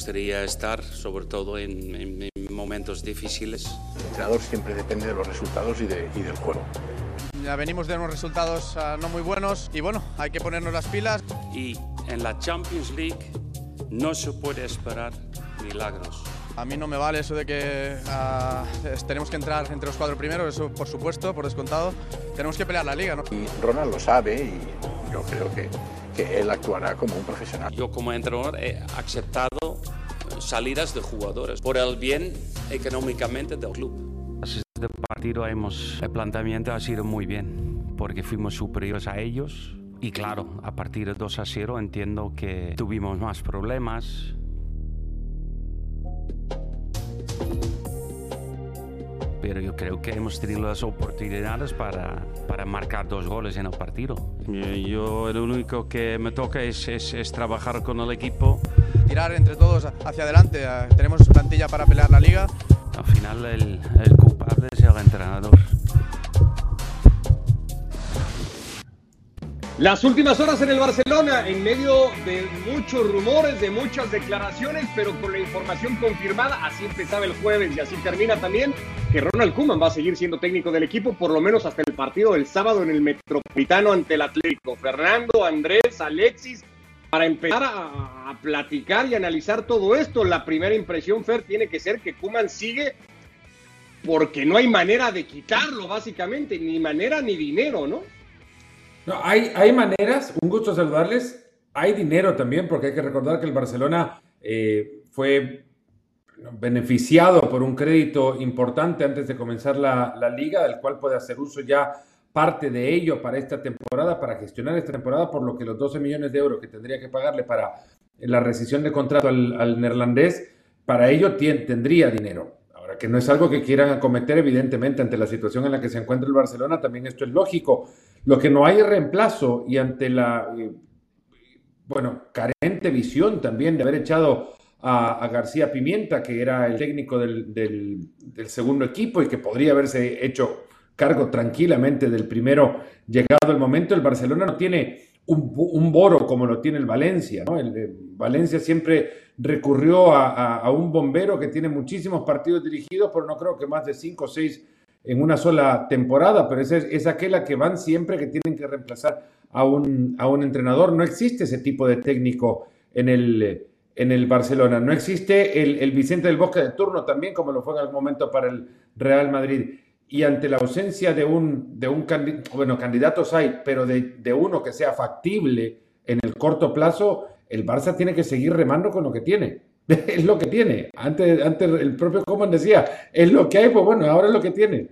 gustaría estar, sobre todo en, momentos difíciles. El entrenador siempre depende de los resultados y, y del juego. Ya venimos de unos resultados ah, no muy buenos y bueno, hay que ponernos las pilas. Y en la Champions League no se puede esperar milagros. A mí no me vale eso de que ah, tenemos que entrar entre los cuatro primeros, eso por supuesto, por descontado. Tenemos que pelear la liga, ¿no? Y Ronald lo sabe y yo creo que, que él actuará como un profesional. Yo como entrenador he aceptado salidas de jugadores por el bien económicamente del club de partido hemos, el planteamiento ha sido muy bien, porque fuimos superiores a ellos. Y claro, a partir de 2 a 0 entiendo que tuvimos más problemas. Pero yo creo que hemos tenido las oportunidades para, para marcar dos goles en el partido. Yo lo único que me toca es, es, es trabajar con el equipo. Tirar entre todos hacia adelante. Tenemos plantilla para pelear la liga al final el, el culpable es el entrenador. Las últimas horas en el Barcelona, en medio de muchos rumores, de muchas declaraciones, pero con la información confirmada, así empezaba el jueves y así termina también, que Ronald Koeman va a seguir siendo técnico del equipo, por lo menos hasta el partido del sábado en el Metropolitano ante el Atlético. Fernando, Andrés, Alexis, para empezar a, platicar y analizar todo esto, la primera impresión, Fer, tiene que ser que Kuman sigue porque no hay manera de quitarlo, básicamente, ni manera ni dinero, ¿no? No, hay, hay maneras, un gusto saludarles. Hay dinero también, porque hay que recordar que el Barcelona eh, fue beneficiado por un crédito importante antes de comenzar la, liga, del cual puede hacer uso ya parte de ello para esta temporada, para gestionar esta temporada, por lo que los 12 millones de euros que tendría que pagarle para la rescisión de contrato al, neerlandés, para ello tendría dinero. Ahora que no es algo que quieran acometer, evidentemente, ante la situación en la que se encuentra el Barcelona, también esto es lógico. Lo que no hay reemplazo y ante la, eh, bueno, carente visión también de haber echado a, García Pimienta, que era el técnico del, segundo equipo y que podría haberse hecho cargo tranquilamente del primero llegado el momento. El Barcelona no tiene un, boro como lo tiene el Valencia. ¿no? El, Valencia siempre recurrió a, un bombero que tiene muchísimos partidos dirigidos, pero no creo que más de cinco o seis en una sola temporada, pero es, es aquella que van siempre que tienen que reemplazar a un, a un entrenador. No existe ese tipo de técnico en el, en el Barcelona. No existe el, el Vicente del Bosque de turno también, como lo fue en algún momento para el Real Madrid y ante la ausencia de un, de un candidato, bueno, candidatos hay, pero de, uno que sea factible en el corto plazo, el Barça tiene que seguir remando con lo que tiene. Es lo que tiene. Antes, antes el propio Coman decía, es lo que hay, pues bueno, ahora es lo que tiene.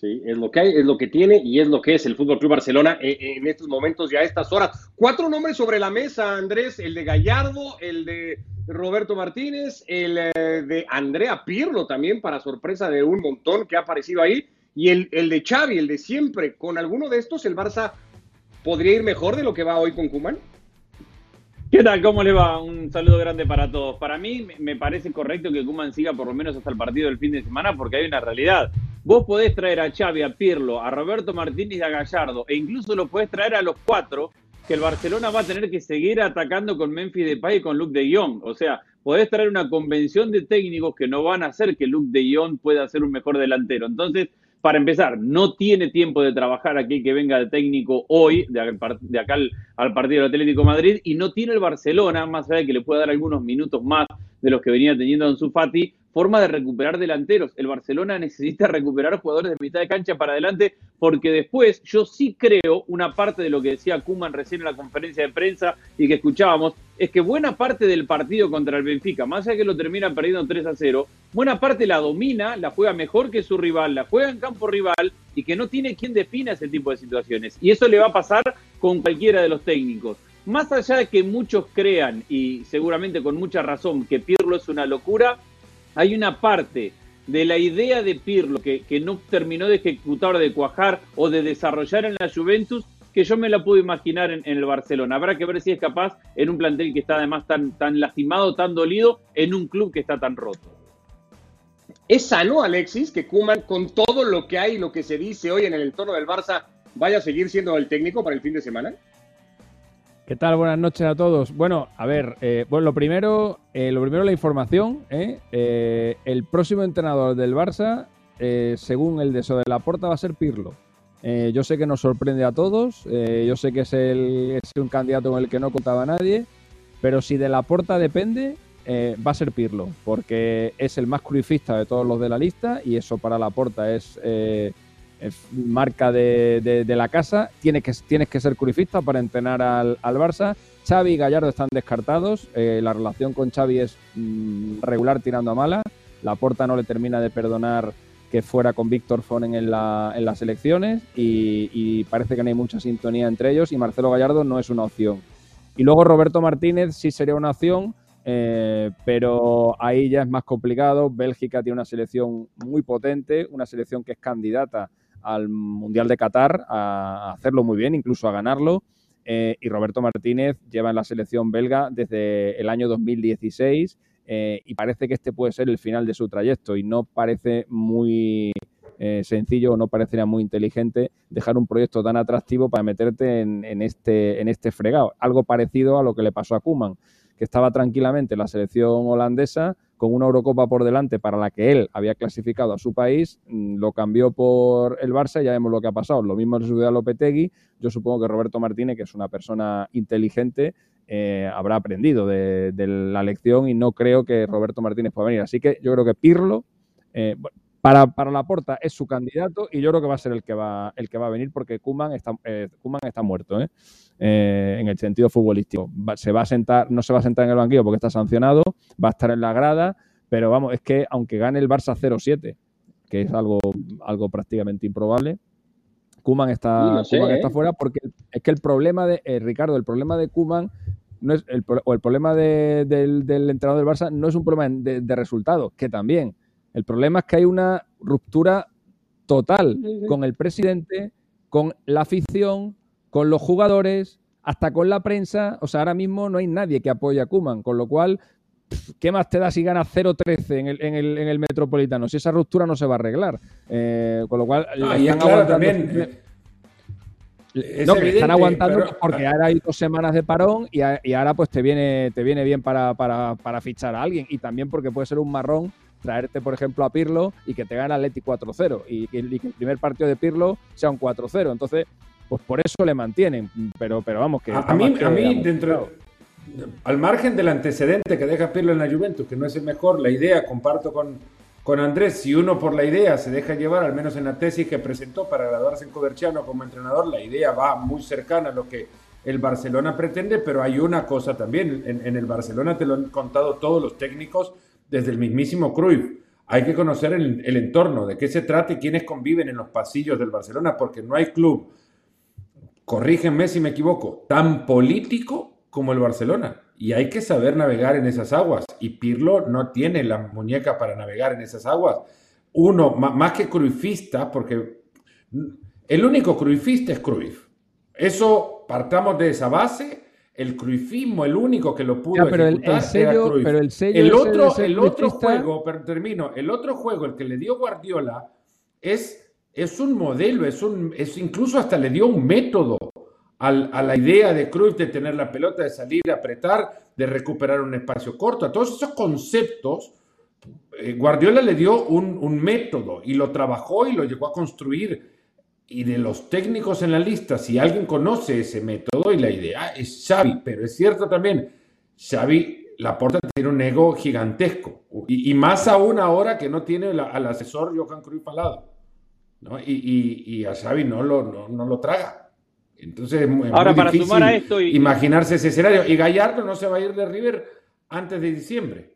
Sí, es lo que hay, es lo que tiene y es lo que es el Fútbol Club Barcelona en, estos momentos y a estas horas. Cuatro nombres sobre la mesa, Andrés, el de Gallardo, el de Roberto Martínez, el eh, de Andrea Pirlo también, para sorpresa de un montón que ha aparecido ahí, y el, el de Xavi, el de siempre. Con alguno de estos, el Barça podría ir mejor de lo que va hoy con Kuman. ¿Qué tal? ¿Cómo le va? Un saludo grande para todos. Para mí me parece correcto que Kuman siga por lo menos hasta el partido del fin de semana porque hay una realidad. Vos podés traer a Xavi, a Pirlo, a Roberto Martínez y a Gallardo e incluso lo podés traer a los cuatro que el Barcelona va a tener que seguir atacando con Memphis Depay y con Luke de Jong. O sea, podés traer una convención de técnicos que no van a hacer que Luke de Jong pueda ser un mejor delantero. Entonces, para empezar, no tiene tiempo de trabajar aquí que venga de técnico hoy, de acá, al, partido del Atlético Madrid, y no tiene el Barcelona, más allá de que le pueda dar algunos minutos más de los que venía teniendo en su Fati, forma de recuperar delanteros. El Barcelona necesita recuperar jugadores de mitad de cancha para adelante, porque después yo sí creo, una parte de lo que decía Kuman recién en la conferencia de prensa y que escuchábamos, es que buena parte del partido contra el Benfica, más allá que lo termina perdiendo 3 a 0, buena parte la domina, la juega mejor que su rival, la juega en campo rival y que no tiene quien defina ese tipo de situaciones. Y eso le va a pasar con cualquiera de los técnicos. Más allá de que muchos crean, y seguramente con mucha razón, que Pirlo es una locura, hay una parte de la idea de Pirlo que, no terminó de ejecutar, de cuajar o de desarrollar en la Juventus que yo me la puedo imaginar en, el Barcelona. Habrá que ver si es capaz en un plantel que está además tan, tan lastimado, tan dolido, en un club que está tan roto. ¿Es sano, Alexis, que Kuman, con todo lo que hay, lo que se dice hoy en el entorno del Barça, vaya a seguir siendo el técnico para el fin de semana? ¿Qué tal? Buenas noches a todos. Bueno, a ver, eh, bueno, lo primero, eh, lo primero la información. ¿eh? el próximo entrenador del Barça, según el de de la Porta, va a ser Pirlo. Yo sé que nos sorprende a todos. yo sé que es, el, un candidato con el que no contaba nadie. Pero si de la Porta depende, va a ser Pirlo, porque es el más crucifista de todos los de la lista y eso para la Porta es marca de, la casa. Tienes que, ser curifista para entrenar al, Barça. Xavi y Gallardo están descartados. Eh, la relación con Xavi es mm, regular tirando a mala. La Porta no le termina de perdonar que fuera con Víctor Fonen en, las elecciones y, parece que no hay mucha sintonía entre ellos y Marcelo Gallardo no es una opción. Y luego Roberto Martínez sí sería una opción, eh, pero ahí ya es más complicado. Bélgica tiene una selección muy potente, una selección que es candidata al Mundial de Qatar a hacerlo muy bien, incluso a ganarlo. Eh, y Roberto Martínez lleva en la selección belga desde el año 2016 eh, y parece que este puede ser el final de su trayecto y no parece muy eh, sencillo o no parecería muy inteligente dejar un proyecto tan atractivo para meterte en, este, en este fregado. Algo parecido a lo que le pasó a Kuman, que estaba tranquilamente en la selección holandesa con una Eurocopa por delante para la que él había clasificado a su país, mm, lo cambió por el Barça y ya vemos lo que ha pasado. Lo mismo le sucedió a Lopetegui. Yo supongo que Roberto Martínez, que es una persona inteligente, eh, habrá aprendido de, la lección y no creo que Roberto Martínez pueda venir. Así que yo creo que Pirlo, eh, para, para la porta es su candidato y yo creo que va a ser el que va, el que va a venir porque Kuman está, eh, está muerto. ¿eh? En el sentido futbolístico. se va a sentar, no se va a sentar en el banquillo porque está sancionado, va a estar en la grada, pero vamos, es que aunque gane el Barça 0-7, que es algo, algo prácticamente improbable, Kuman está, está ¿eh? fuera porque es que el problema de, eh, Ricardo, el problema de Kuman no es el, o el problema del, entrenador del Barça no es un problema de, de resultados, que también. El problema es que hay una ruptura total con el presidente, con la afición, con los jugadores, hasta con la prensa. O sea, ahora mismo no hay nadie que apoye a Kuman, con lo cual, ¿qué más te da si ganas 0-13 en el, en, el, en el, Metropolitano? Si esa ruptura no se va a arreglar. Eh, con lo cual, ah, están claro, también. No, que están aguantando porque ahora hay dos semanas de parón y, ahora pues te viene, te viene bien para, para, fichar a alguien y también porque puede ser un marrón traerte, por ejemplo, a Pirlo y que te gane Atleti 4-0 y, y, que el primer partido de Pirlo sea un 4-0. Entonces, pues por eso le mantienen. Pero, pero vamos, que. A, mí, a mí dentro. Al margen del antecedente que deja Pirlo en la Juventus, que no es el mejor, la idea, comparto con, con Andrés, si uno por la idea se deja llevar, al menos en la tesis que presentó para graduarse en Coverciano como entrenador, la idea va muy cercana a lo que el Barcelona pretende, pero hay una cosa también, en, el Barcelona te lo han contado todos los técnicos, desde el mismísimo Cruyff. Hay que conocer el, entorno, de qué se trata y quiénes conviven en los pasillos del Barcelona, porque no hay club corrígenme si me equivoco, tan político como el Barcelona. Y hay que saber navegar en esas aguas. Y Pirlo no tiene la muñeca para navegar en esas aguas. Uno, más que cruifista, porque el único cruifista es Cruyff. Eso, partamos de esa base. El cruifismo, el único que lo pudo pero el, sello, Pero el, el otro, el otro juego, pero termino, el otro juego, el que le dio Guardiola, es es un modelo, es un, es incluso hasta le dio un método a la idea de Cruyff de tener la pelota, de salir, de apretar, de recuperar un espacio corto. A todos esos conceptos, eh, Guardiola le dio un, método y lo trabajó y lo llegó a construir. Y de los técnicos en la lista, si alguien conoce ese método y la idea, es Xavi. Pero es cierto también, Xavi Laporta tiene un ego gigantesco. Y, y más aún ahora que no tiene al asesor Johan Cruyff al. ¿no? Y, y, a Xavi no lo, no, lo traga. Entonces es muy, Ahora, para sumar a esto y... imaginarse ese escenario. Y Gallardo no se va a ir de River antes de diciembre.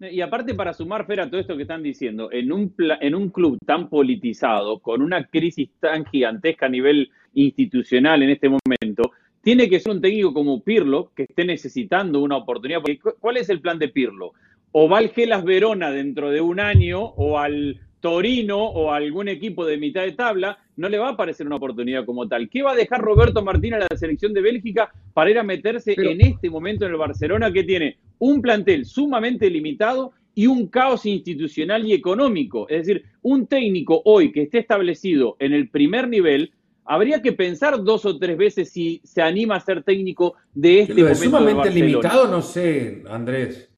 Y aparte, para sumar, Fer, a todo esto que están diciendo, en un, en un club tan politizado, con una crisis tan gigantesca a nivel institucional en este momento, tiene que ser un técnico como Pirlo que esté necesitando una oportunidad. ¿Cuál es el plan de Pirlo? O va al Gelas Verona dentro de un año o al Torino o algún equipo de mitad de tabla, no le va a parecer una oportunidad como tal. ¿Qué va a dejar Roberto Martín a la selección de Bélgica para ir a meterse en este momento en el Barcelona que tiene un plantel sumamente limitado y un caos institucional y económico? Es decir, un técnico hoy que esté establecido en el primer nivel habría que pensar dos o tres veces si se anima a ser técnico de este momento. Es sumamente limitado, no sé, Andrés.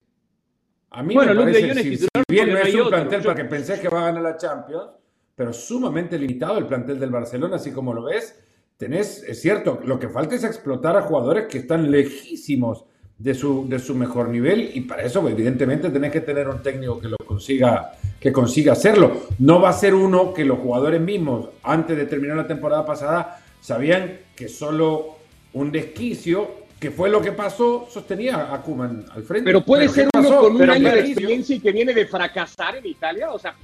A mí bueno, me parece, Luke de si, es titular si bien no es un otro. plantel Yo- para que pensé que va a ganar la Champions, pero sumamente limitado el plantel del Barcelona, así como lo ves. Tenés, es cierto, lo que falta es explotar a jugadores que están lejísimos de su, de su mejor nivel y para eso evidentemente tenés que tener un técnico que lo consiga, que consiga hacerlo. No va a ser uno que los jugadores mismos, antes de terminar la temporada pasada, sabían que solo un desquicio, que fue lo que pasó, sostenía a Kuman al frente. Pero puede ¿qué ser pasó? uno con un Pero año de experiencia y que viene de fracasar en Italia. O sea,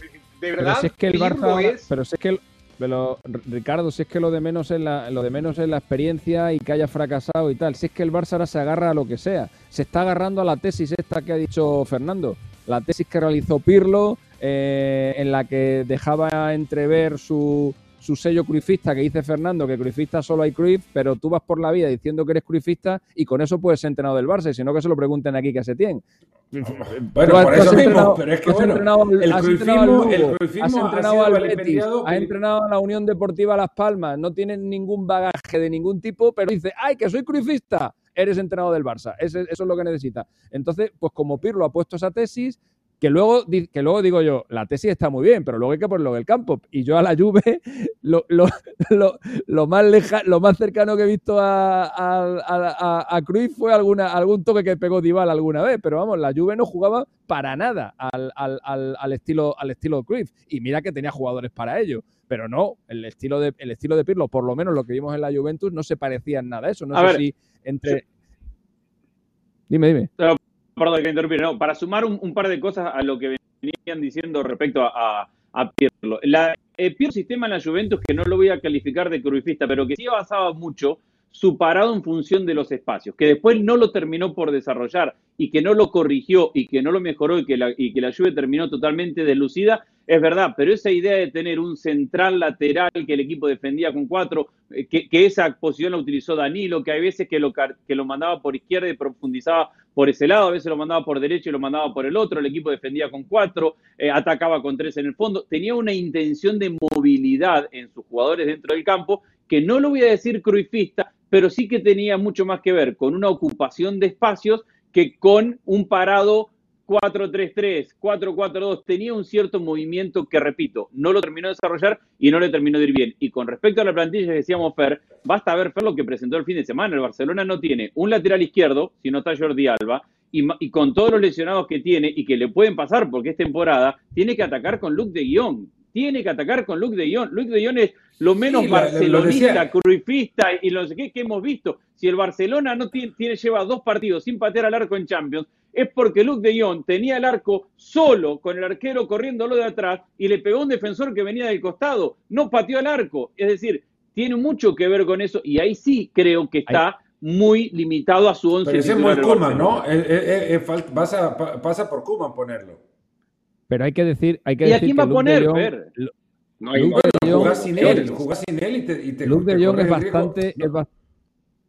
de Pero verdad, si es que el Barça, es- pero si es que el- pero, Ricardo, si es que lo de menos es la, lo de menos es la experiencia y que haya fracasado y tal. Si es que el Barça ahora se agarra a lo que sea. Se está agarrando a la tesis esta que ha dicho Fernando. La tesis que realizó Pirlo, eh, en la que dejaba entrever su, su sello cruifista que dice Fernando, que cruifista solo hay Cruyff, pero tú vas por la vida diciendo que eres cruifista y con eso puedes ser entrenador del Barça, y si no que se lo pregunten aquí que se tiene. Bueno, por eso mismo, entrenado- pero es que bueno, entrenado el entrenado cruifismo, el cruifismo has entrenado al Betis, has entrenado a la Unión Deportiva Las Palmas, no tienes ningún bagaje de ningún tipo, pero dices, ¡ay, que soy cruifista! Eres entrenador del Barça, eso es lo que necesitas. Entonces, pues como Pirlo ha puesto esa tesis, que luego, que luego digo yo, la tesis está muy bien, pero luego hay que ponerlo en el campo. Y yo a la Juve, lo, lo, lo, lo más, leja, lo más cercano que he visto a, a, a, a- Cruyff fue alguna, algún toque que pegó Dybala alguna vez, pero vamos, la Juve no jugaba para nada al, al, al, al estilo, al estilo Cruyff. Y mira que tenía jugadores para ello. Pero no, el estilo, de, el estilo de Pirlo, por lo menos lo que vimos en la Juventus, no se parecía en nada a eso. No A sé ver, si entre... Dime, dime. Perdón que interrumpiera, no, para sumar un, par de cosas a lo que venían diciendo respecto a, a, Pirlo. La, el Pirlo sistema en la Juventus, que no lo voy a calificar de cruifista, pero que sí basaba mucho su parado en función de los espacios, que después no lo terminó por desarrollar y que no lo corrigió y que no lo mejoró y que la, y que la Juve terminó totalmente deslucida, es verdad, pero esa idea de tener un central lateral que el equipo defendía con cuatro, eh, que, esa posición la utilizó Danilo, que hay veces que lo, que lo mandaba por izquierda y profundizaba por ese lado, a veces lo mandaba por derecho y lo mandaba por el otro, el equipo defendía con cuatro, eh, atacaba con tres en el fondo, tenía una intención de movilidad en sus jugadores dentro del campo, que no lo voy a decir cruifista, pero sí que tenía mucho más que ver con una ocupación de espacios que con un parado 4-3-3, 4-4-2, tenía un cierto movimiento que, repito, no lo terminó de desarrollar y no le terminó de ir bien. Y con respecto a la plantilla decíamos Fer, basta ver Fer lo que presentó el fin de semana. El Barcelona no tiene un lateral izquierdo, si no está Jordi Alba, y, y con todos los lesionados que tiene y que le pueden pasar porque es temporada, tiene que atacar con Luke de Guión. Tiene que atacar con Luke de Guión. Luke de Guión es lo menos Sí, barcelonista, cruifista y lo no sé qué que hemos visto. Si el Barcelona no tiene, tiene- lleva dos partidos sin patear al arco en Champions, es porque Luke de Jong tenía el arco solo con el arquero corriéndolo de atrás y le pegó a un defensor que venía del costado. No pateó al arco. Es decir, tiene mucho que ver con eso y ahí sí creo que está muy limitado a su once Pero ese es Kuman, ¿no? Eh, eh, eh, pasa por Kuman ponerlo. Pero hay que decir, hay que ¿Y a decir quién que va a Luke poner, Jong- Fer? No hay Luke más. de Jong- Jugás sin él, jugás sin él y te, y te Luke te de Jong es bastante, No. es, ba-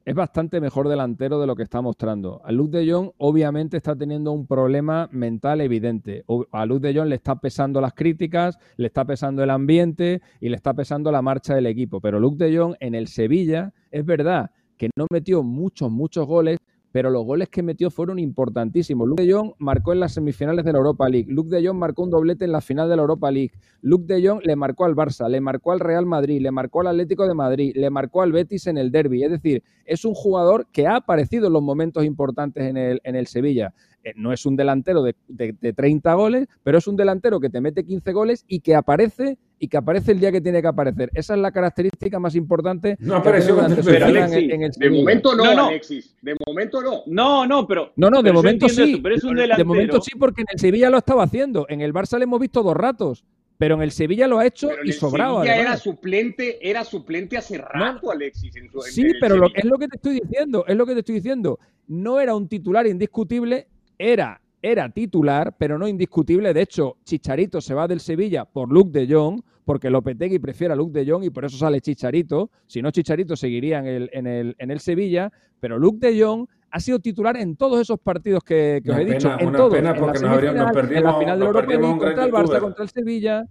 es bastante mejor delantero de lo que está mostrando. A Luke de Jong obviamente está teniendo un problema mental evidente. A Luke de Jong le está pesando las críticas, le está pesando el ambiente y le está pesando la marcha del equipo. Pero Luke de Jong en el Sevilla es verdad que no metió muchos, muchos goles, pero los goles que metió fueron importantísimos. Luke de Jong marcó en las semifinales de la Europa League. Luke de Jong marcó un doblete en la final de la Europa League. Luke de Jong le marcó al Barça, le marcó al Real Madrid, le marcó al Atlético de Madrid, le marcó al Betis en el derby. Es decir, es un jugador que ha aparecido en los momentos importantes en el, en el Sevilla. Eh, No es un delantero de, de- de 30 goles, pero es un delantero que te mete 15 goles y que aparece y que aparece el día que tiene que aparecer. Esa es la característica más importante No apareció durante su en, en el De momento no, No, no. Alexis. De momento no. No, no, pero. No, no, de momento sí. eso, pero es un de momento sí, porque en el Sevilla lo estaba haciendo. En el Barça le hemos visto dos ratos. Pero en el Sevilla lo ha hecho Pero y el sobrado. Sevilla era suplente, era suplente hace rato, Alexis. en su- en Sí, pero lo, es lo que te estoy diciendo, es lo que te estoy diciendo. No era un titular indiscutible, era, era titular, pero no indiscutible. De hecho, Chicharito se va del Sevilla por Luke de Jong, porque Lopetegui prefiere a Luke de Jong y por eso sale Chicharito. Si no, Chicharito seguiría en el, en el, en el Sevilla. Pero Luke de Jong ha sido titular en todos esos partidos que, que os he dicho. en una todos. pena en la porque nos habríamos- semifinal, nos en la perdimos- final de la nos Europa perdimos League, contra el Barça, contra el Sevilla.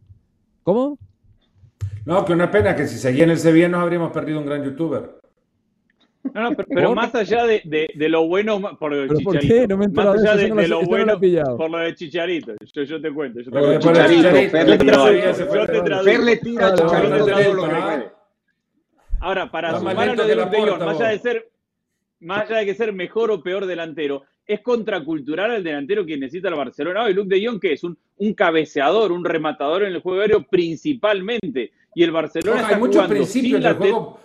¿Cómo? No, que una pena que si seguía en el Sevilla nos habríamos perdido un gran youtuber. No, no, pero, más allá de, de, lo bueno por lo de Chicharito. ¿Por qué? No me más allá de, de, lo bueno por lo de Chicharito. Yo, yo te cuento. Yo te cuento. Chicharito, yo te traduzco. Ahora, para sumar a lo de Luke de Jong, más allá de ser más allá de que ser mejor o peor delantero, es contracultural al delantero que necesita el Barcelona. Hoy Luke de Jong, que es un, un cabeceador, un rematador en el juego aéreo principalmente. Y el Barcelona está hay muchos principios del juego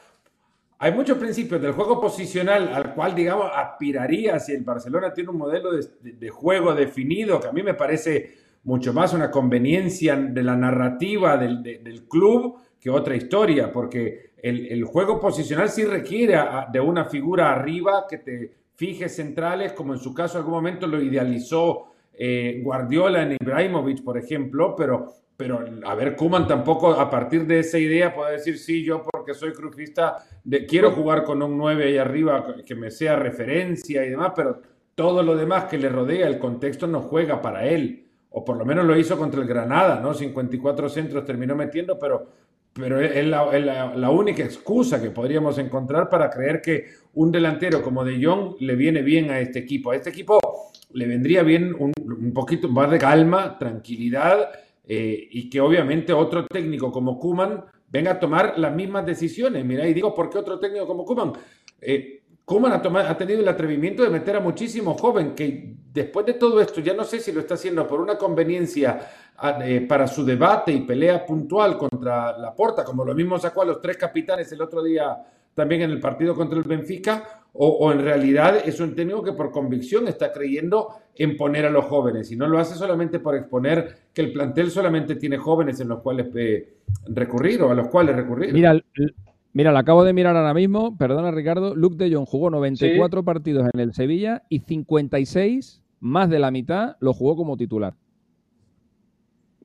hay muchos principios del juego posicional al cual, digamos, aspiraría si el Barcelona tiene un modelo de, juego definido, que a mí me parece mucho más una conveniencia de la narrativa del, club que otra historia, porque el, juego posicional sí requiere de una figura arriba que te fije centrales, como en su caso en algún momento lo idealizó eh, Guardiola en Ibrahimovic, por ejemplo, pero pero a ver, Kuman tampoco a partir de esa idea puede decir, sí, yo porque soy cruzista quiero jugar con un 9 ahí arriba que me sea referencia y demás, pero todo lo demás que le rodea, el contexto no juega para él, o por lo menos lo hizo contra el Granada, ¿no? 54 centros terminó metiendo, pero, pero es, la, única excusa que podríamos encontrar para creer que un delantero como De Jong le viene bien a este equipo. A este equipo le vendría bien un, poquito más de calma, tranquilidad eh, y que obviamente otro técnico como Kuman venga a tomar las mismas decisiones. Mira, y digo, ¿por qué otro técnico como Kuman? Eh, Kuman ha, ha, tenido el atrevimiento de meter a muchísimos jóvenes que después de todo esto, ya no sé si lo está haciendo por una conveniencia eh, para su debate y pelea puntual contra la porta, como lo mismo sacó a los tres capitanes el otro día también en el partido contra el Benfica, o, en realidad es un técnico que por convicción está creyendo en poner a los jóvenes y no lo hace solamente por exponer que el plantel solamente tiene jóvenes en los cuales eh, recurrir o a los cuales recurrir. Mira, mira, lo acabo de mirar ahora mismo, perdona Ricardo, Luke de Jong jugó 94 partidos en el Sevilla y 56, más de la mitad, lo jugó como titular.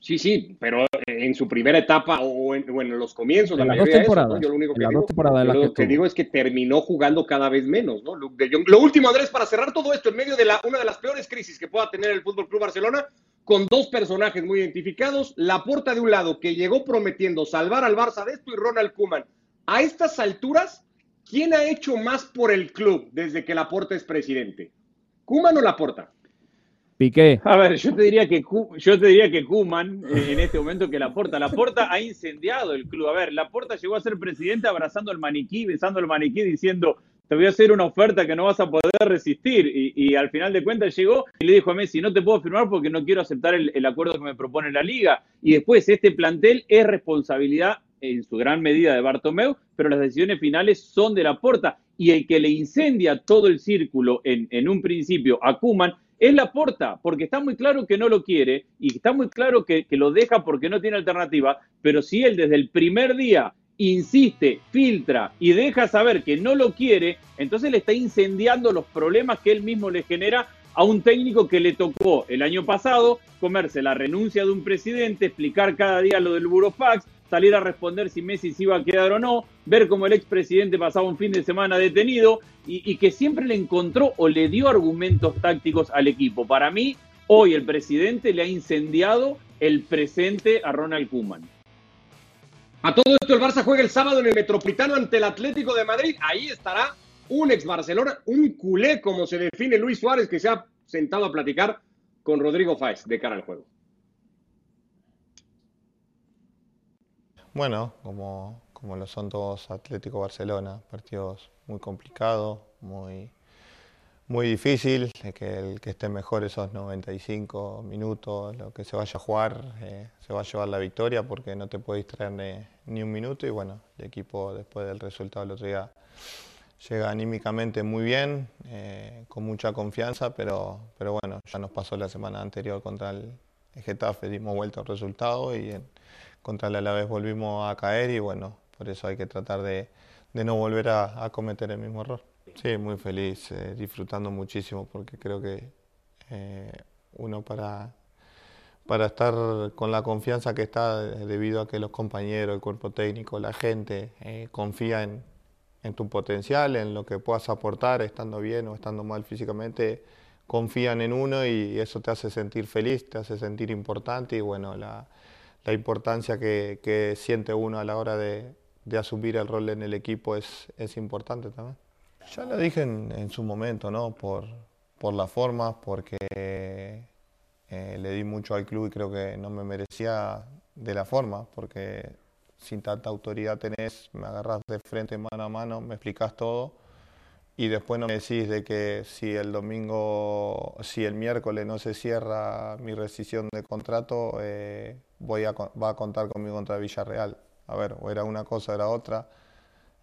Sí, sí, pero en su primera etapa o en, los comienzos de la dos temporadas. Yo lo único que, digo, que, digo, es que terminó jugando cada vez menos, ¿no? Lo último, Andrés, para cerrar todo esto en medio de la, una de las peores crisis que pueda tener el Fútbol Club Barcelona, con dos personajes muy identificados, la puerta de un lado que llegó prometiendo salvar al Barça de esto y Ronald Koeman. A estas alturas, ¿quién ha hecho más por el club desde que Laporta es presidente? ¿Koeman o Laporta? Piqué. A ver, yo te diría que yo te diría que Kuman eh, en este momento que Laporta, Laporta ha incendiado el club. A ver, Laporta llegó a ser presidente abrazando el maniquí, besando el maniquí, diciendo te voy a hacer una oferta que no vas a poder resistir. Y, al final de cuentas llegó y le dijo a Messi, no te puedo firmar porque no quiero aceptar el, el, acuerdo que me propone la liga. Y después, este plantel es responsabilidad en su gran medida de Bartomeu, pero las decisiones finales son de Laporta. Y el que le incendia todo el círculo en, en un principio a Kuman es la porta, porque está muy claro que no lo quiere y está muy claro que, lo deja porque no tiene alternativa, pero si él desde el primer día insiste, filtra y deja saber que no lo quiere, entonces le está incendiando los problemas que él mismo le genera a un técnico que le tocó el año pasado comerse la renuncia de un presidente, explicar cada día lo del Burofax, salir a responder si Messi se iba a quedar o no, ver cómo el expresidente pasaba un fin de semana detenido y, que siempre le encontró o le dio argumentos tácticos al equipo. Para mí, hoy el presidente le ha incendiado el presente a Ronald Koeman. A todo esto el Barça juega el sábado en el Metropolitano ante el Atlético de Madrid. Ahí estará un ex Barcelona, un culé como se define Luis Suárez que se ha sentado a platicar con Rodrigo Fáez de cara al juego. Bueno, como, como lo son todos Atlético Barcelona, partidos muy complicados, muy, muy difícil, que el que esté mejor esos 95 minutos, lo que se vaya a jugar, eh, se va a llevar la victoria porque no te puedes traer ni, un minuto y bueno, el equipo después del resultado del otro día llega anímicamente muy bien, eh, con mucha confianza, pero, pero bueno, ya nos pasó la semana anterior contra el, Getafe, dimos vuelta al resultado y en, contra el Alavés volvimos a caer y bueno, por eso hay que tratar de, no volver a, cometer el mismo error. Sí, muy feliz, eh, disfrutando muchísimo porque creo que eh, uno para, para estar con la confianza que está debido a que los compañeros, el cuerpo técnico, la gente eh, confía en, en tu potencial, en lo que puedas aportar, estando bien o estando mal físicamente, confían en uno y eso te hace sentir feliz, te hace sentir importante y bueno, la, la importancia que, siente uno a la hora de, asumir el rol en el equipo es, importante también. Ya lo dije en, su momento, ¿no? Por, por la forma, porque eh, le di mucho al club y creo que no me merecía de la forma, porque sin tanta autoridad tenés, me agarras de frente mano a mano, me explicas todo y después no me decís de que si el domingo, si el miércoles no se cierra mi rescisión de contrato, eh, voy a, va a contar conmigo contra Villarreal. A ver, o era una cosa o era otra.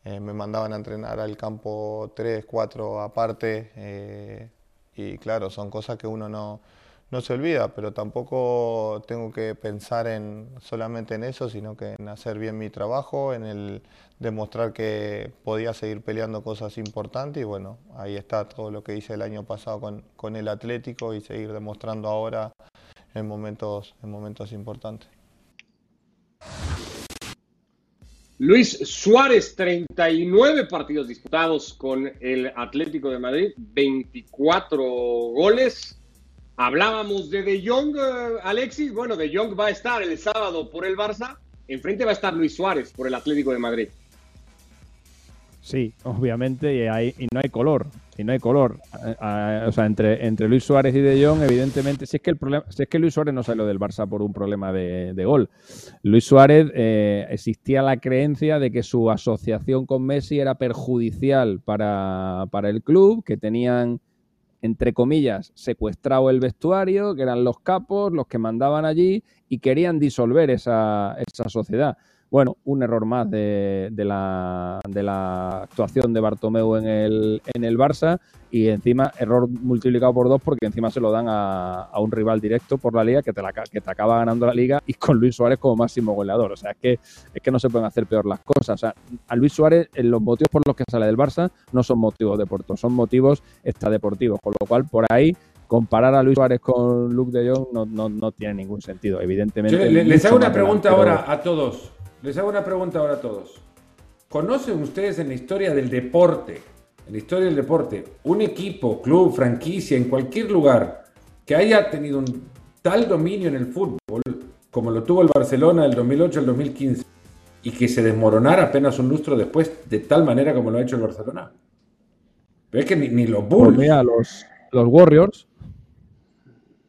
Eh, me mandaban a entrenar al campo tres, cuatro aparte eh, y claro, son cosas que uno no, no se olvida, pero tampoco tengo que pensar en solamente en eso, sino que en hacer bien mi trabajo, en el demostrar que podía seguir peleando cosas importantes y bueno, ahí está todo lo que hice el año pasado con, con el Atlético y seguir demostrando ahora en momentos, en momentos importantes. Luis Suárez, 39 partidos disputados con el Atlético de Madrid, 24 goles. Hablábamos de De Jong, eh, Alexis. Bueno, De Jong va a estar el sábado por el Barça. Enfrente va a estar Luis Suárez por el Atlético de Madrid. Sí, obviamente, y, hay, no hay color. Y no hay color. o sea, entre, entre Luis Suárez y De Jong, evidentemente, si es que el problema, si es que Luis Suárez no salió del Barça por un problema de, gol. Luis Suárez eh, existía la creencia de que su asociación con Messi era perjudicial para, para el club, que tenían entre comillas, secuestrado el vestuario, que eran los capos, los que mandaban allí y querían disolver esa, esa sociedad. Bueno, un error más de, la, de la, actuación de Bartomeu en el, en el Barça y encima error multiplicado por dos porque encima se lo dan a, un rival directo por la liga que te, la, que te acaba ganando la liga y con Luis Suárez como máximo goleador. O sea, es que, es que no se pueden hacer peor las cosas. O sea, a Luis Suárez los motivos por los que sale del Barça no son motivos deportivos, son motivos extradeportivos. Con lo cual, por ahí comparar a Luis Suárez con Luke de Jong no, no, no tiene ningún sentido, evidentemente. les hago una pregunta ahora a todos. Les hago una pregunta ahora a todos. ¿Conocen ustedes en la historia del deporte, en la historia del deporte, un equipo, club, franquicia, en cualquier lugar que haya tenido un tal dominio en el fútbol como lo tuvo el Barcelona del 2008 al 2015 y que se desmoronara apenas un lustro después de tal manera como lo ha hecho el Barcelona? Pero es que ni, los Bulls. Pues los, los Warriors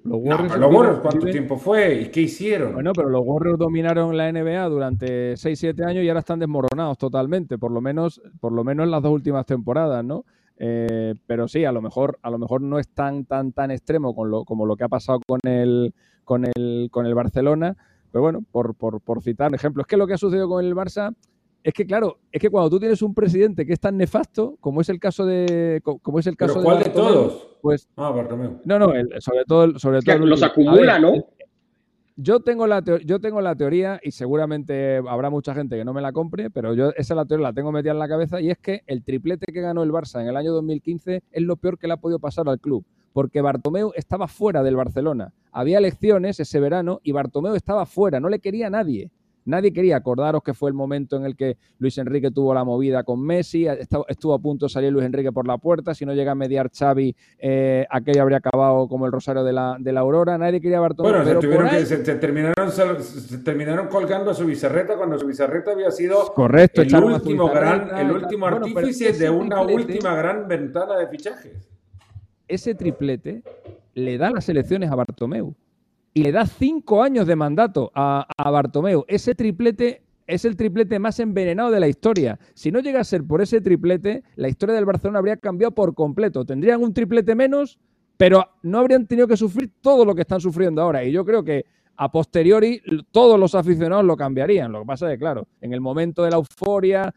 los Warriors, ¿cuánto tiempo fue? ¿Y qué hicieron? Bueno, pero los Warriors dominaron la NBA durante 6-7 años y ahora están desmoronados totalmente, por lo menos, por lo menos en las dos últimas temporadas, ¿no? Eh, pero sí, a lo mejor, a lo mejor no es tan, tan, tan extremo con lo, como lo que ha pasado con el, con el, con el Barcelona. Pero bueno, por, por, por citar un ejemplo, es que lo que ha sucedido con el Barça es que claro, es que cuando tú tienes un presidente que es tan nefasto, como es el caso de, como es el caso ¿Pero cuál de, todos? Pues ah, Bartomeu. No, no, sobre todo, sobre todo los acumula, ¿no? Yo tengo, la yo tengo la teoría, y seguramente habrá mucha gente que no me la compre, pero yo esa la teoría la tengo metida en la cabeza, y es que el triplete que ganó el Barça en el año 2015 es lo peor que le ha podido pasar al club, porque Bartomeu estaba fuera del Barcelona. Había elecciones ese verano y Bartomeu estaba fuera, no le quería a nadie. Nadie quería. Acordaros que fue el momento en el que Luis Enrique tuvo la movida con Messi, estuvo a punto de salir Luis Enrique por la puerta, si no llega a mediar Xavi, eh, aquello habría acabado como el rosario de la, de la aurora, nadie quería Bartomeu. Bueno, se, terminaron, se, terminaron colgando a su bizarreta cuando su bizarreta había sido Correcto, el último, gran, el último artífice de una última gran ventana de fichajes. Ese triplete le da las elecciones a Bartomeu y le da cinco años de mandato a, Bartomeu. Ese triplete es el triplete más envenenado de la historia. Si no llega a ser por ese triplete, la historia del Barcelona habría cambiado por completo. Tendrían un triplete menos, pero no habrían tenido que sufrir todo lo que están sufriendo ahora. Y yo creo que a posteriori todos los aficionados lo cambiarían. Lo que pasa es que, claro, en el momento de la euforia,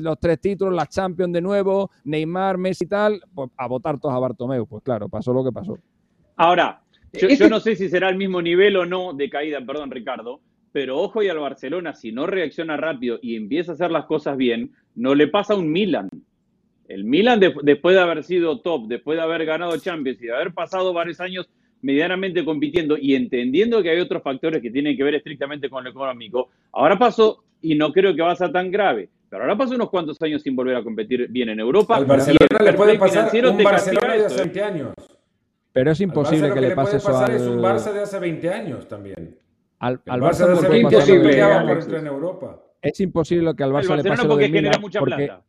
los tres títulos, la Champions de nuevo, Neymar, Messi y tal, pues a votar todos a Bartomeu. Pues claro, pasó lo que pasó. Ahora, yo, no sé si será el mismo nivel o no de caída, perdón Ricardo, pero ojo y al Barcelona, si no reacciona rápido y empieza a hacer las cosas bien, no le pasa a un Milan. El Milan, después de haber sido top, después de haber ganado Champions y de haber pasado varios años medianamente compitiendo y entendiendo que hay otros factores que tienen que ver estrictamente con lo económico, ahora pasó, y no creo que va a ser tan grave, pero ahora pasó unos cuantos años sin volver a competir bien en Europa. Al Barcelona le puede pasar un Barcelona de hace 20 años. Pero es imposible que, le pase eso Es un Barça de hace 20 años también. Al, Barça, de lo por Alexis. entrar en Europa. Es imposible que al El Barça le pase lo porque del genera Milan, mucha porque plata.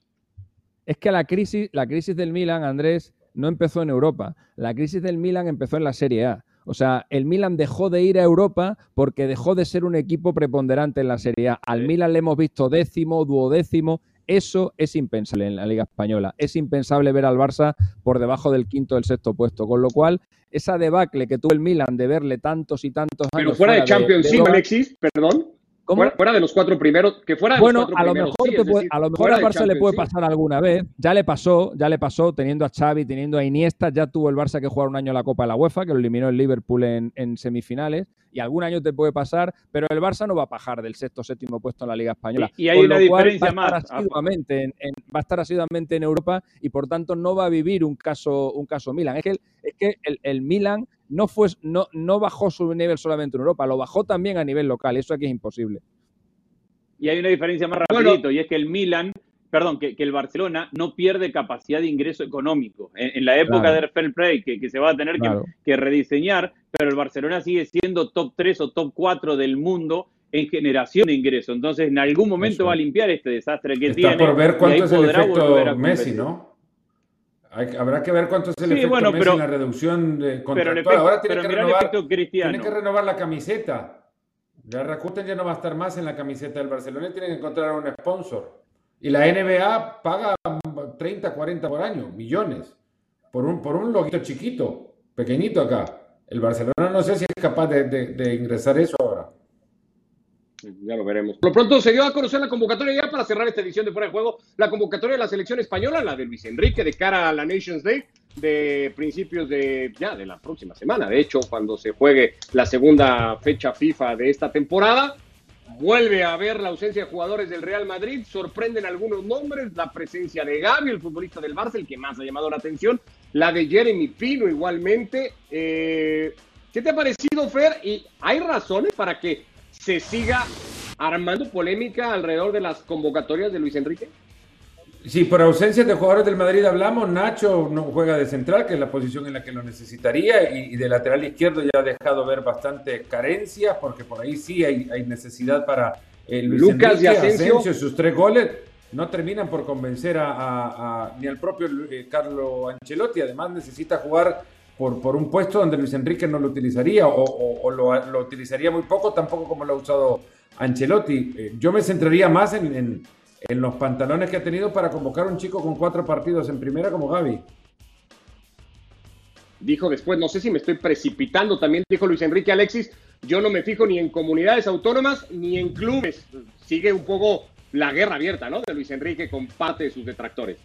es que la crisis, la crisis del Milan, Andrés, no empezó en Europa. La crisis del Milan empezó en la Serie A. O sea, el Milan dejó de ir a Europa porque dejó de ser un equipo preponderante en la Serie A. Al Milan le hemos visto décimo, duodécimo. Eso es impensable en la Liga Española. Es impensable ver al Barça por debajo del quinto o del sexto puesto. Con lo cual, esa debacle que tuvo el Milan de verle tantos y tantos Pero años fuera de Champions Europa- Alexis, perdón. ¿Cómo? Fuera, fuera de los cuatro primeros, que fuera de Bueno, los cuatro a lo primeros, mejor, sí, te es puede- decir, a lo mejor al Barça le puede pasar alguna vez. Ya le pasó, ya le pasó teniendo a Xavi, teniendo a Iniesta, ya tuvo el Barça que jugar un año la Copa de la UEFA, que lo eliminó el Liverpool en, en semifinales, y algún año te puede pasar, pero el Barça no va a bajar del sexto o séptimo puesto en la Liga Española. Y- y hay Con una cual, diferencia va más, Afa. asiduamente en, en- va a estar asiduamente en Europa y por tanto no va a vivir un caso, un caso Milan. Es que, el, es que el, el Milan no, fue, no, no bajó su nivel solamente en Europa, lo bajó también a nivel local, eso aquí es imposible. Y hay una diferencia más Bueno. rapidito, y es que el Milan, perdón, que, que el Barcelona no pierde capacidad de ingreso económico. En, en la época Claro. del fair play, que, que se va a tener que- Claro. que, rediseñar, pero el Barcelona sigue siendo top 3 o top 4 del mundo en generación de ingreso. Entonces, en algún momento Eso va a limpiar este desastre que Está tiene. por ver cuánto es el efecto Messi. ¿no? Hay- habrá que ver cuánto es el Sí, efecto bueno, Messi pero- en la reducción de Pero el contractual. efecto, Ahora tiene pero que, el renovar, efecto cristiano. tiene que renovar la camiseta. Ya Rakuten ya no va a estar más en la camiseta del Barcelona y tiene que encontrar un sponsor. Y la NBA paga 30, 40 por año, millones, por un, por un loguito chiquito, pequeñito acá. El Barcelona no sé si es capaz de, de- de ingresar eso ahora. Ya lo veremos. Por lo pronto se dio a conocer la convocatoria ya para cerrar esta edición de Fuera de Juego, la convocatoria de la selección española, la de Luis Enrique, de cara a la Nations Day de principios de ya de la próxima semana. De hecho, cuando se juegue la segunda fecha FIFA de esta temporada, vuelve a haber la ausencia de jugadores del Real Madrid. Sorprenden algunos nombres, la presencia de Gaby, el futbolista del Barça, el que más ha llamado la atención, la de Jeremy Pino igualmente. Eh, ¿Qué te ha parecido, Fer? ¿Y hay razones para que se siga armando polémica alrededor de las convocatorias de Luis Enrique? Sí, por ausencia de jugadores del Madrid hablamos. Nacho no juega de central, que es la posición en la que lo necesitaría, y, y de lateral izquierdo ya ha dejado ver bastante carencias, porque por ahí sí hay, hay necesidad para eh, Luis Lucas y Enrique, Asensio. sus tres goles no terminan por convencer a, a- a- ni al propio eh, Carlo Ancelotti. Además necesita jugar por, por un puesto donde Luis Enrique no lo utilizaría o, lo, lo utilizaría muy poco, tampoco como lo ha usado Ancelotti. Eh, yo me centraría más en, en- en los pantalones que ha tenido para convocar a un chico con cuatro partidos en primera como Gaby. Dijo después, no sé si me estoy precipitando, también dijo Luis Enrique Alexis, yo no me fijo ni en comunidades autónomas ni en clubes. Sigue un poco la guerra abierta, ¿no? De Luis Enrique con parte de sus detractores.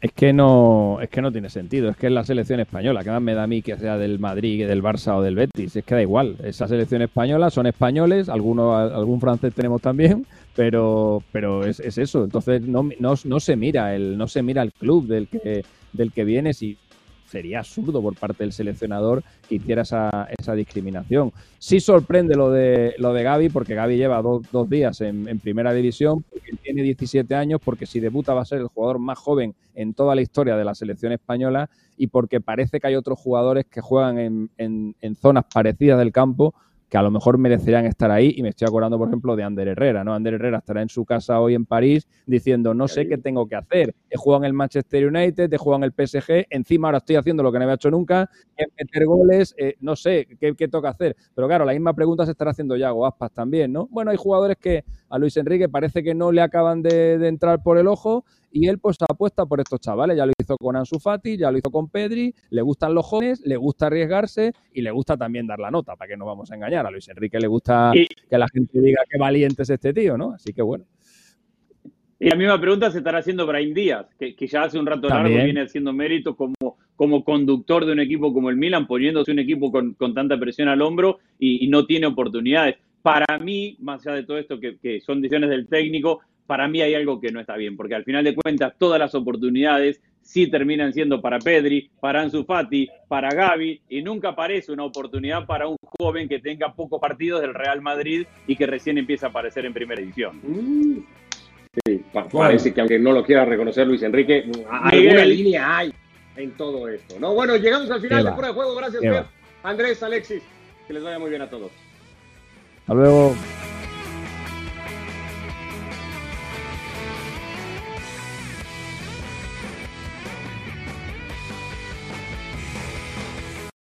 Es que no, es que no tiene sentido. Es que es la selección española. Que más me da a mí que sea del Madrid, del Barça o del Betis. Es que da igual. Esa selección española son españoles. Algunos, algún francés tenemos también. Pero, pero es, es eso. Entonces no, no, no se mira el, no se mira el club del que, del que viene. Si sería absurdo por parte del seleccionador que hiciera esa, esa discriminación. Sí sorprende lo de lo de Gaby, porque Gaby lleva dos, días en, en primera división, porque tiene 17 años, porque si debuta va a ser el jugador más joven en toda la historia de la selección española y porque parece que hay otros jugadores que juegan en, en- en zonas parecidas del campo que a lo mejor merecerían estar ahí y me estoy acordando, por ejemplo, de Ander Herrera, ¿no? Ander Herrera estará en su casa hoy en París diciendo, no sé qué tengo que hacer. He jugado en el Manchester United, he jugado en el PSG, encima ahora estoy haciendo lo que no había hecho nunca, es meter goles, eh, no sé qué, qué toca hacer. Pero claro, la misma pregunta se estará haciendo Yago Aspas también, ¿no? Bueno, hay jugadores que a Luis Enrique parece que no le acaban de, de entrar por el ojo y él pues apuesta por estos chavales. Ya lo hizo con Ansu Fati, ya lo hizo con Pedri, le gustan los jóvenes, le gusta arriesgarse y le gusta también dar la nota, para que no vamos a engañar. A Luis Enrique le gusta Y- que la gente diga qué valiente es este tío, ¿no? Así que bueno. Y la misma pregunta se estará haciendo Brahim Díaz, que, que ya hace un rato largo viene haciendo mérito como, como conductor de un equipo como el Milan, poniéndose un equipo con, con tanta presión al hombro y, y no tiene oportunidades. Para mí, más allá de todo esto que, que son decisiones del técnico, para mí hay algo que no está bien, porque al final de cuentas todas las oportunidades sí terminan siendo para Pedri, para Ansu Fati, para Gaby, y nunca aparece una oportunidad para un joven que tenga pocos partidos del Real Madrid y que recién empieza a aparecer en primera. Mm. Sí, parece que aunque no lo quiera reconocer Luis Enrique, Miguel. alguna línea hay en todo esto. No, bueno, llegamos al final Qué de. Fuera de Juego. Gracias. Andrés, Alexis. Que les vaya muy bien a todos. Hasta luego.